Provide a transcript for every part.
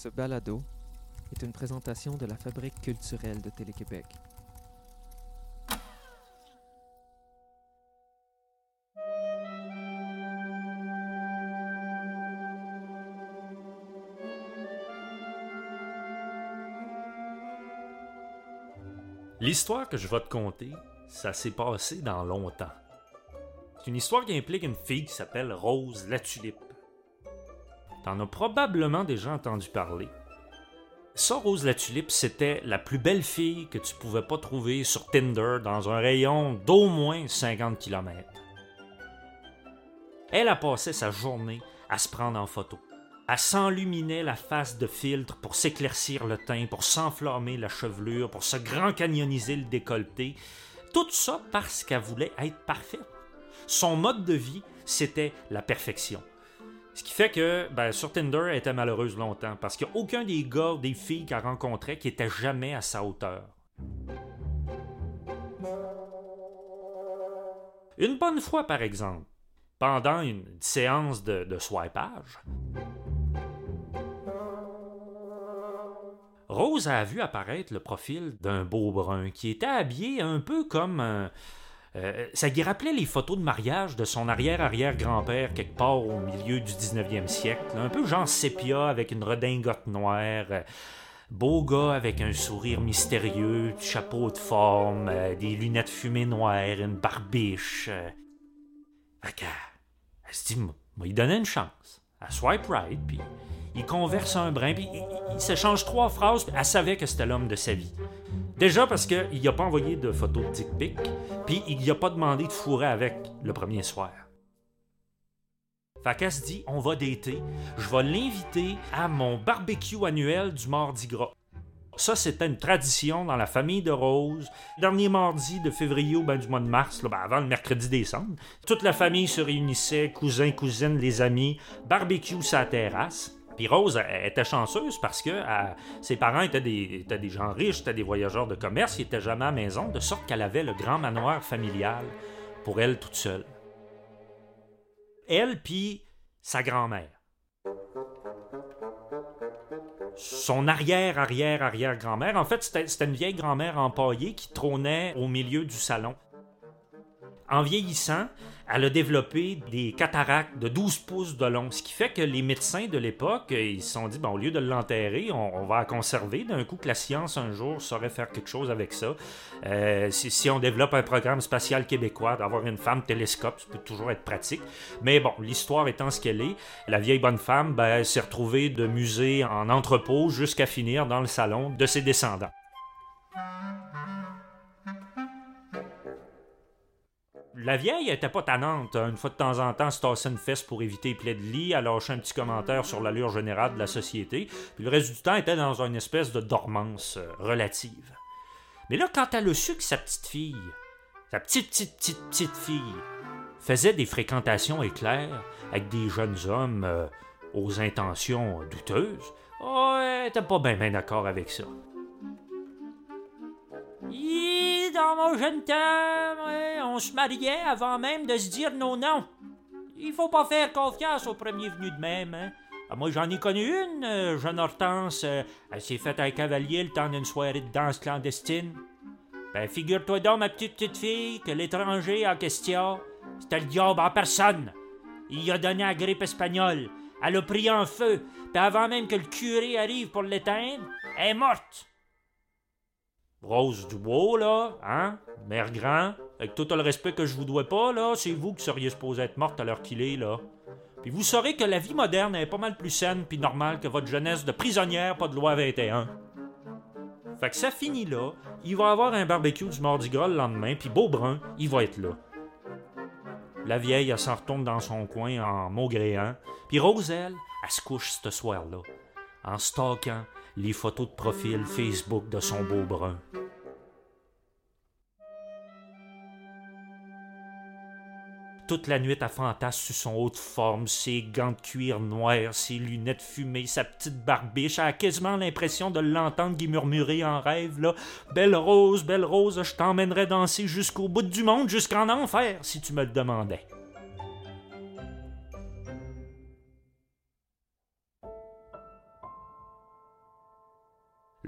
Ce balado est une présentation de la Fabrique culturelle de Télé-Québec. L'histoire que je vais te conter, ça s'est passé dans longtemps. C'est une histoire qui implique une fille qui s'appelle Rose la Tulipe. T'en as probablement déjà entendu parler. Ça, Rose la Tulipe, c'était la plus belle fille que tu pouvais pas trouver sur Tinder dans un rayon d'au moins 50 km. Elle a passé sa journée à se prendre en photo. Elle s'enluminait la face de filtre pour s'éclaircir le teint, pour s'enflammer la chevelure, pour se grand canyoniser le décolleté. Tout ça parce qu'elle voulait être parfaite. Son mode de vie, c'était la perfection. Ce qui fait que ben, sur Tinder, elle était malheureuse longtemps parce qu'il n'y a aucun des gars, des filles qu'elle rencontrait qui était jamais à sa hauteur. Une bonne fois, par exemple, pendant une séance de, de swipage, Rose a vu apparaître le profil d'un beau brun qui était habillé un peu comme un. Euh, ça lui rappelait les photos de mariage de son arrière-arrière-grand-père quelque part au milieu du 19e siècle. Un peu genre sépia avec une redingote noire. euh, beau gars avec un sourire mystérieux, chapeau de forme, euh, des lunettes fumées noires, une barbiche. euh. Fait elle se dit, moi, il donnait une chance. Elle swipe right, puis il converse un brin, puis il, il- il s'échange trois phrases, puis elle savait que c'était l'homme de sa vie. Déjà parce qu'il n'a pas envoyé de photos de dick pic, puis il n'a pas demandé de fourrer avec le premier soir. Fait dit, on va dater, je vais l'inviter à mon barbecue annuel du Mardi Gras. Ça, c'était une tradition dans la famille de Rose. Dernier mardi de février ou ben du mois de mars, là, ben, avant le mercredi décembre, toute la famille se réunissait, cousins, cousines, les amis, barbecue sa terrasse. Puis Rose était chanceuse parce que ses parents étaient des, étaient des gens riches, étaient des voyageurs de commerce, ils étaient jamais à maison, de sorte qu'elle avait le grand manoir familial pour elle toute seule. Elle puis sa grand-mère. Son arrière-arrière-arrière-grand-mère, en fait, c'était une vieille grand-mère empaillée qui trônait au milieu du salon. En vieillissant, elle a développé des cataractes de 12 pouces de long, ce qui fait que les médecins de l'époque, ils se sont dit, bon, au lieu de l'enterrer, on, va la conserver. D'un coup, que la science, un jour, saurait faire quelque chose avec ça. Euh, si, on développe un programme spatial québécois, d'avoir une femme télescope, ça peut toujours être pratique. Mais bon, l'histoire étant ce qu'elle est, la vieille bonne femme ben, s'est retrouvée de musée en entrepôt jusqu'à finir dans le salon de ses descendants. La vieille était pas tannante. hein. Une fois de temps en temps, se tassait une fesse pour éviter les plaies de lit, elle lâchait un petit commentaire sur l'allure générale de la société, puis le reste du temps était dans une espèce de dormance euh, relative. Mais là, quand elle a su que sa petite fille, sa petite, petite, petite, petite fille, faisait des fréquentations éclairs avec des jeunes hommes euh, aux intentions douteuses, oh, elle était pas bien d'accord avec ça. Hi, dans mon jeune temps, on se mariait avant même de se dire nos noms. Il faut pas faire confiance au premier venu de même, hein. Ah, moi, j'en ai connu une, euh, jeune Hortense. euh, elle s'est faite un cavalier le temps d'une soirée de danse clandestine. Ben, figure-toi donc, ma petite petite fille, que l'étranger en question, c'était le diable en personne. Il a donné la grippe espagnole. Elle a pris en feu. Puis avant même que le curé arrive pour l'éteindre, elle est morte. Rose Dubois, là, hein? Mère grand, avec tout le respect que je vous dois pas, là, c'est vous qui seriez supposé être morte à l'heure qu'il est, là. Puis vous saurez que la vie moderne est pas mal plus saine puis normale que votre jeunesse de prisonnière, pas de loi 21. Fait que ça finit là. Il va avoir un barbecue du Mardi Gras le lendemain, puis Beaubrun, il va être là. La vieille, elle s'en retourne dans son coin en maugréant. Puis Rose, elle, se couche ce soir-là, en stockant les photos de profil Facebook de son beau Toute la nuit, elle fantasme sur son haut de forme, ses gants de cuir noirs, ses lunettes fumées, sa petite barbiche. Elle a quasiment l'impression de l'entendre qui murmurer en rêve, là. Belle rose, belle rose, je t'emmènerais danser jusqu'au bout du monde, jusqu'en enfer, si tu me le demandais.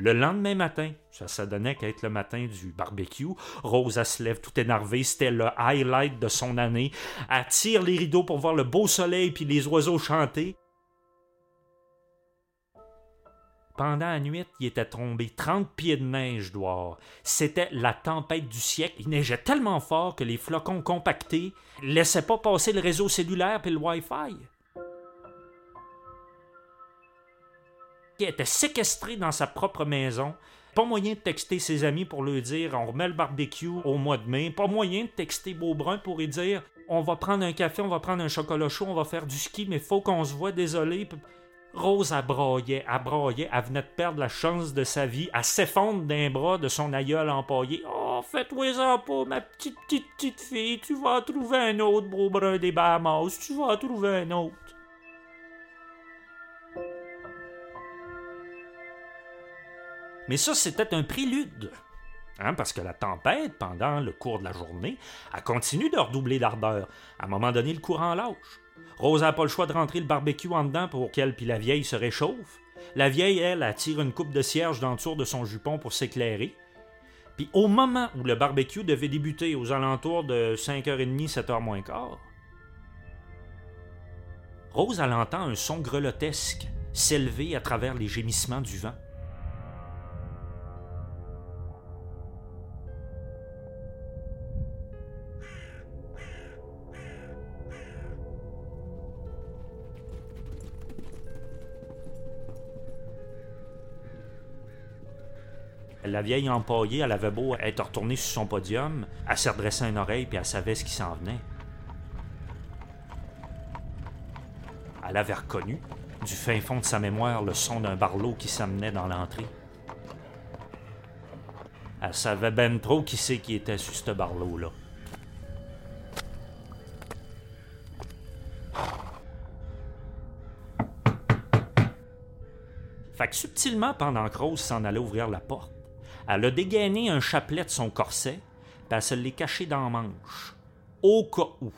Le lendemain matin, ça, ça donnait qu'à être le matin du barbecue, Rose, elle se lève tout énervée, c'était le highlight de son année. Elle tire les rideaux pour voir le beau soleil puis les oiseaux chanter. Pendant la nuit, il était tombé 30 pieds de neige dehors. C'était la tempête du siècle. Il neigeait tellement fort que les flocons compactés laissaient pas passer le réseau cellulaire et le Wi-Fi. Était séquestré dans sa propre maison. Pas moyen de texter ses amis pour lui dire on remet le barbecue au mois de mai. Pas moyen de texter Beaubrun pour lui dire on va prendre un café, on va prendre un chocolat chaud, on va faire du ski, mais faut qu'on se voit, désolé. Rose abroyait, abroyait, elle venait de perdre la chance de sa vie, à s'effondre d'un bras de son aïeul empaillé. Oh, fais-toi-en pas, ma petite, petite, petite fille, tu vas trouver un autre Beaubrun des Bahamas, tu vas trouver un autre. Mais ça, c'était un prélude. Hein, parce que la tempête, pendant le cours de la journée, a continué de redoubler d'ardeur. À un moment donné, le courant lâche. Rose n'a pas le choix de rentrer le barbecue en dedans pour qu'elle puis la vieille se réchauffe. La vieille, elle, attire une coupe de cierge dans de son jupon pour s'éclairer. Puis au moment où le barbecue devait débuter, aux alentours de 5h30, 7h moins quart, Rose, elle entend un son grelottesque s'élever à travers les gémissements du vent. La vieille empaillée, elle avait beau être retournée sur son podium, elle s'est redressée une oreille puis elle savait ce qui s'en venait. Elle avait reconnu, du fin fond de sa mémoire, le son d'un barlot qui s'amenait dans l'entrée. Elle savait ben trop qui c'est qui était sur ce barlot-là. Fait que subtilement, pendant que Rose s'en allait ouvrir la porte, elle a dégainé un chapelet de son corset, puis elle se l'est caché dans la manche, au cas où.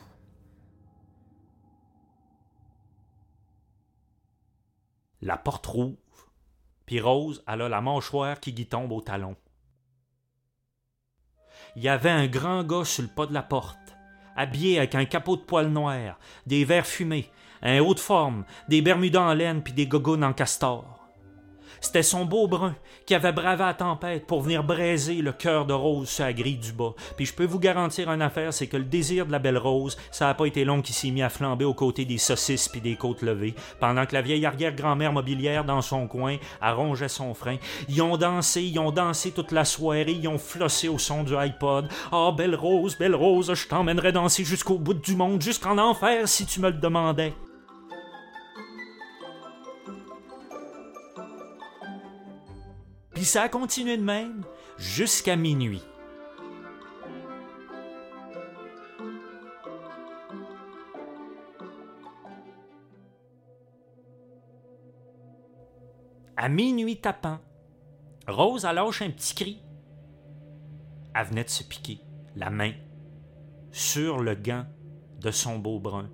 La porte rouvre, puis Rose, a la mâchoire qui lui tombe au talon. Il y avait un grand gars sur le pas de la porte, habillé avec un capot de poil noir, des verres fumés, un haut de forme, des bermudas en laine puis des gogounes en castor. C'était son beau brun qui avait bravé la tempête pour venir braiser le cœur de Rose sur la grille du bas. Puis je peux vous garantir une affaire, c'est que le désir de la belle Rose, ça n'a pas été long qu'il s'est mis à flamber aux côtés des saucisses puis des côtes levées, pendant que la vieille arrière-grand-mère mobilière dans son coin arrongeait son frein. Ils ont dansé, ils ont dansé toute la soirée, ils ont flossé au son du iPod. Ah, belle Rose, belle Rose, je t'emmènerais danser jusqu'au bout du monde, jusqu'en enfer si tu me le demandais. Puis ça a continué de même jusqu'à minuit. À minuit tapant, Rose a lâché un petit cri. Elle venait de se piquer la main sur le gant de son beau brun.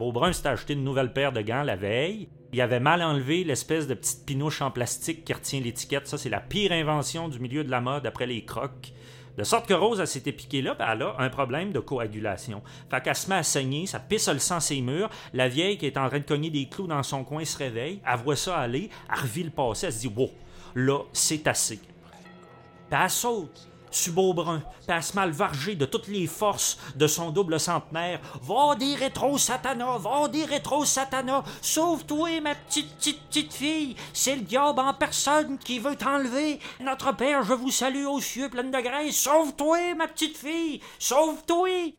Beaubrun s'était acheté une nouvelle paire de gants la veille. Il avait mal enlevé l'espèce de petite pinouche en plastique qui retient l'étiquette. Ça, c'est la pire invention du milieu de la mode après les crocs. De sorte que Rose, elle s'était piquée là, elle a un problème de coagulation. Fait qu'elle se met à saigner, ça pisse le sang ses murs. La vieille qui est en train de cogner des clous dans son coin se réveille, elle voit ça aller, elle revit le passé, elle se dit Wow, là, c'est assez. Puis elle saute Subeau-brun, passe mal vargé de toutes les forces de son double centenaire. Va des rétro satana, va des rétro satana, sauve-toi, ma petite, petite, petite fille. C'est le diable en personne qui veut t'enlever. Notre père, je vous salue aux cieux pleine de grâce. Sauve-toi, ma petite fille, sauve-toi.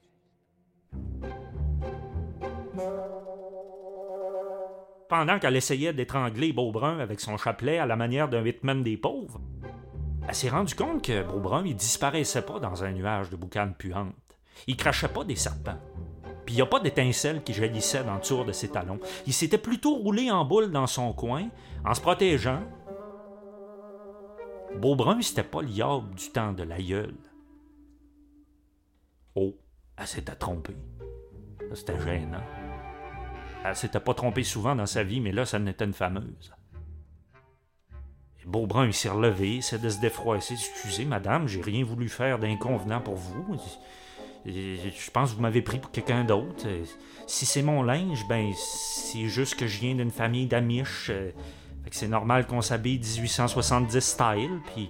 Pendant qu'elle essayait d'étrangler Beaubrun avec son chapelet à la manière d'un Whitman des pauvres, elle s'est rendue compte que Beaubrun, il disparaissait pas dans un nuage de boucanes puantes. Il crachait pas des serpents. Puis il n'y a pas d'étincelles qui jaillissaient dans le tour de ses talons. Il s'était plutôt roulé en boule dans son coin, en se protégeant. Beaubrun, c'était pas l'iable du temps de l'aïeul. Oh, elle s'était trompée. C'était gênant. Elle s'était pas trompée souvent dans sa vie, mais là, ça n'était une fameuse. Beaubrun, il s'est relevé, il de se défroisser. Excusez, madame, j'ai rien voulu faire d'inconvenant pour vous. Je pense que vous m'avez pris pour quelqu'un d'autre. Si c'est mon linge, ben, c'est juste que je viens d'une famille d'amiches. Euh, c'est normal qu'on s'habille 1870 style. Puis,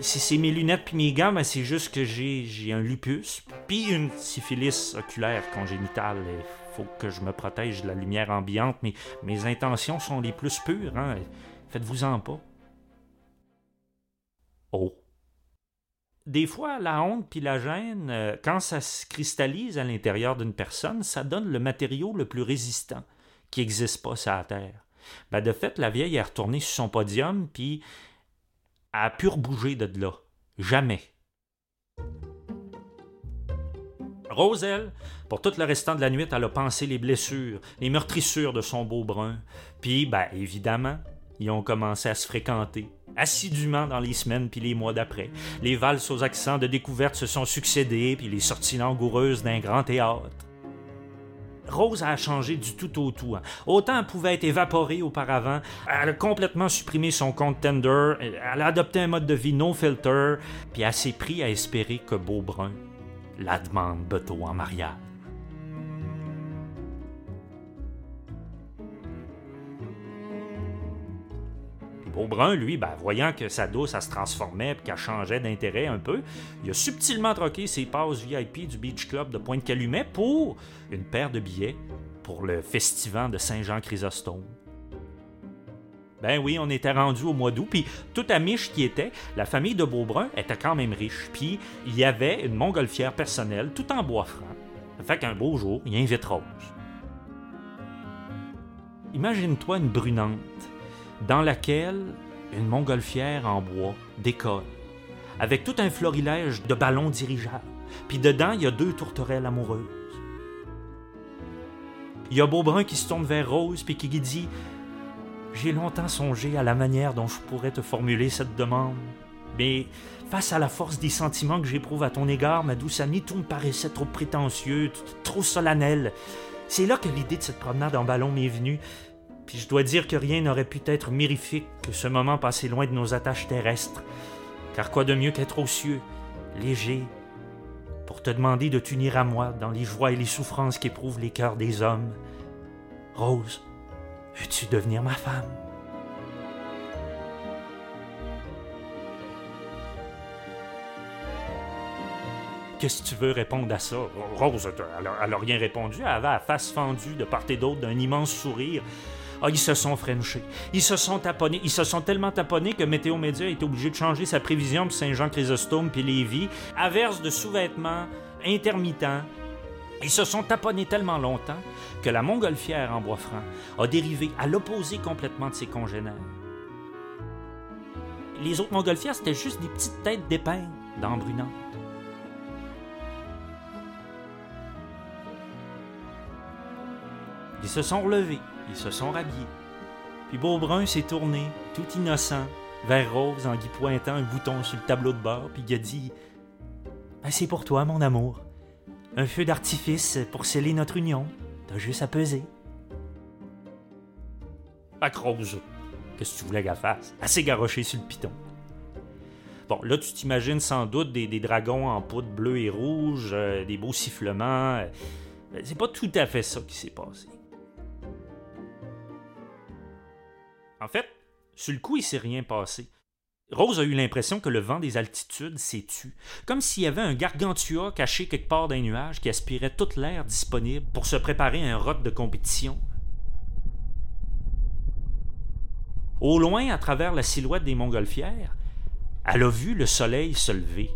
si c'est mes lunettes puis mes gants, ben, c'est juste que j'ai un lupus. Puis une syphilis oculaire congénitale. Il faut que je me protège de la lumière ambiante. Mais mes intentions sont les plus pures. Hein. Faites-vous-en pas. Oh. Des fois, la honte puis la gêne, euh, quand ça se cristallise à l'intérieur d'une personne, ça donne le matériau le plus résistant qui n'existe pas sur la Terre. Ben, de fait, la vieille est retournée sur son podium, puis a pu rebouger de là. Jamais. Roselle, pour tout le restant de la nuit, elle a pensé les blessures, les meurtrissures de son beau brun. Puis, ben, évidemment, ils ont commencé à se fréquenter assidûment dans les semaines puis les mois d'après. Les valses aux accents de découverte se sont succédées puis les sorties langoureuses d'un grand théâtre. Rose a changé du tout au tout. Hein. Autant elle pouvait être évaporée auparavant, elle a complètement supprimé son compte Tender, elle a adopté un mode de vie no filter, puis elle s'est pris à espérer que Beaubrun la demande Beto en mariage. Beaubrun, lui, ben, voyant que sa douce, se transformait et qu'elle changeait d'intérêt un peu, il a subtilement troqué ses passes VIP du Beach Club de Pointe-Calumet pour une paire de billets pour le festival de Saint-Jean-Chrysostome. Ben oui, on était rendu au mois d'août, puis toute amiche qui était, la famille de Beaubrun était quand même riche, puis il y avait une montgolfière personnelle, tout en bois franc. Ça fait qu'un beau jour, il invite Rose. Imagine-toi une brunante dans laquelle une montgolfière en bois décolle, avec tout un florilège de ballons dirigeables. Puis dedans, il y a deux tourterelles amoureuses. Il y a Beaubrun qui se tourne vers Rose puis qui dit J'ai longtemps songé à la manière dont je pourrais te formuler cette demande, mais face à la force des sentiments que j'éprouve à ton égard, ma douce amie, tout me paraissait trop prétentieux, trop solennel. C'est là que l'idée de cette promenade en ballon m'est venue. Puis je dois dire que rien n'aurait pu être mirifique que ce moment passé loin de nos attaches terrestres. Car quoi de mieux qu'être aux cieux, léger, pour te demander de t'unir à moi dans les joies et les souffrances qu'éprouvent les cœurs des hommes. Rose, veux-tu devenir ma femme? Qu'est-ce que tu veux répondre à ça? Rose, elle n'a rien répondu. Elle avait la face fendue de part et d'autre d'un immense sourire. Ah, ils se sont frenchés. Ils se sont taponnés. Ils se sont tellement taponnés que Météo Média est obligé de changer sa prévision pour Saint-Jean-Chrysostome puis Lévis. Averse de sous-vêtements intermittents. Ils se sont taponnés tellement longtemps que la montgolfière en bois franc a dérivé à l'opposé complètement de ses congénères. Les autres montgolfières, c'était juste des petites têtes d'épingles dans. Ils se sont relevés. Ils se sont rhabillés. Puis Beaubrun s'est tourné, tout innocent, vers Rose en lui pointant un bouton sur le tableau de bord, puis il a dit ben, C'est pour toi, mon amour. Un feu d'artifice pour sceller notre union. T'as juste à peser. Pas Rose, qu'est-ce que tu voulais qu'elle fasse? Assez garoché sur le piton. Bon, là, tu t'imagines sans doute des, dragons en poudre bleue et rouge, euh, des beaux sifflements. C'est pas tout à fait ça qui s'est passé. En fait, sur le coup, il s'est rien passé. Rose a eu l'impression que le vent des altitudes s'est tu, comme s'il y avait un gargantua caché quelque part d'un nuage qui aspirait toute l'air disponible pour se préparer à un rot de compétition. Au loin, à travers la silhouette des montgolfières, elle a vu le soleil se lever.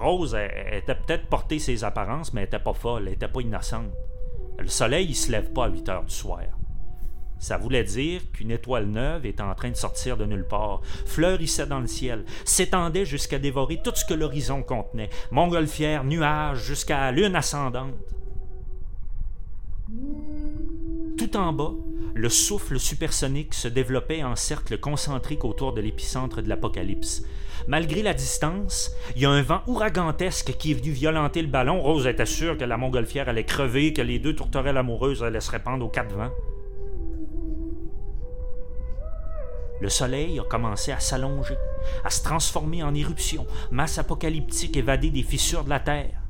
Rose était peut-être portée ses apparences, mais elle n'était pas folle, elle n'était pas innocente. Le soleil, il se lève pas à 8 heures du soir. Ça voulait dire qu'une étoile neuve était en train de sortir de nulle part, fleurissait dans le ciel, s'étendait jusqu'à dévorer tout ce que l'horizon contenait, montgolfière, nuages, jusqu'à lune ascendante. Tout en bas, le souffle supersonique se développait en cercle concentrique autour de l'épicentre de l'apocalypse. Malgré la distance, il y a un vent ouragantesque qui est venu violenter le ballon. Rose était sûre que la montgolfière allait crever, que les deux tourterelles amoureuses allaient se répandre aux quatre vents. Le soleil a commencé à s'allonger, à se transformer en éruption, masse apocalyptique évadée des fissures de la Terre.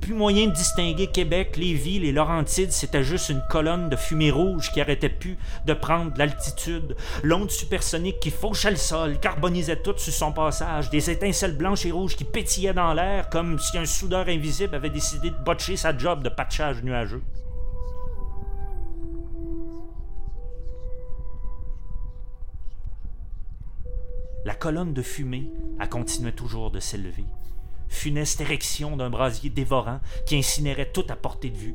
Plus moyen de distinguer Québec, Lévis, les Laurentides, c'était juste une colonne de fumée rouge qui arrêtait plus de prendre de l'altitude. L'onde supersonique qui fauchait le sol, carbonisait tout sur son passage, des étincelles blanches et rouges qui pétillaient dans l'air comme si un soudeur invisible avait décidé de botcher sa job de patchage nuageux. La colonne de fumée a continué toujours de s'élever. Funeste érection d'un brasier dévorant qui incinérait tout à portée de vue.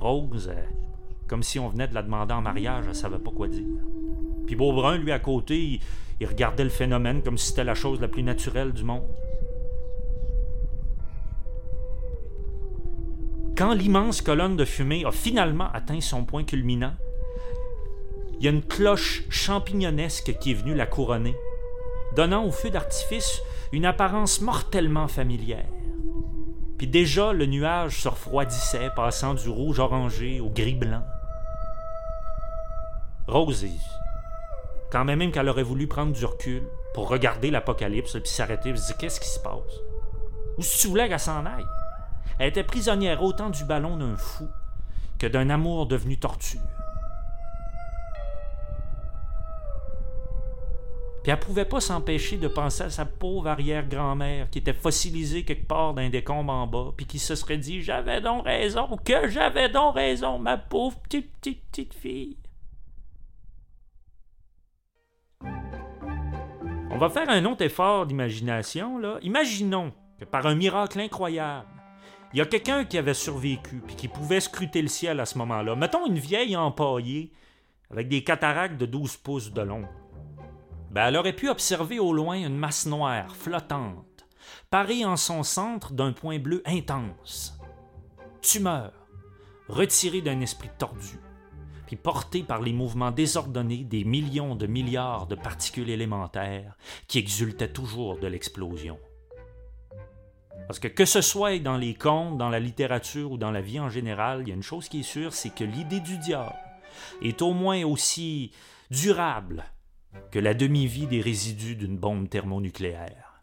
Rose, euh, comme si on venait de la demander en mariage, elle savait pas quoi dire. Puis Beaubrun, lui, à côté, il, il regardait le phénomène comme si c'était la chose la plus naturelle du monde. Quand l'immense colonne de fumée a finalement atteint son point culminant, il y a une cloche champignonesque qui est venue la couronner, donnant au feu d'artifice une apparence mortellement familière. Puis déjà, le nuage se refroidissait, passant du rouge orangé au gris blanc. Rosie, quand même, même qu'elle aurait voulu prendre du recul pour regarder l'apocalypse, puis s'arrêter, se dire qu'est-ce qui se passe? Ou si tu voulais qu'elle s'en aille? Elle était prisonnière autant du ballon d'un fou que d'un amour devenu torture. Puis elle pouvait pas s'empêcher de penser à sa pauvre arrière-grand-mère qui était fossilisée quelque part dans un décombre en bas, puis qui se serait dit J'avais donc raison, que j'avais donc raison, ma pauvre petite, petite, petite fille. On va faire un autre effort d'imagination, là. Imaginons que par un miracle incroyable, il y a quelqu'un qui avait survécu puis qui pouvait scruter le ciel à ce moment-là. Mettons une vieille empaillée avec des cataractes de 12 pouces de long. Ben, elle aurait pu observer au loin une masse noire flottante, parée en son centre d'un point bleu intense. Tumeur, retirée d'un esprit tordu, puis portée par les mouvements désordonnés des millions de milliards de particules élémentaires qui exultaient toujours de l'explosion. Parce que que ce soit dans les contes, dans la littérature ou dans la vie en général, il y a une chose qui est sûre, c'est que l'idée du diable est au moins aussi durable que la demi-vie des résidus d'une bombe thermonucléaire.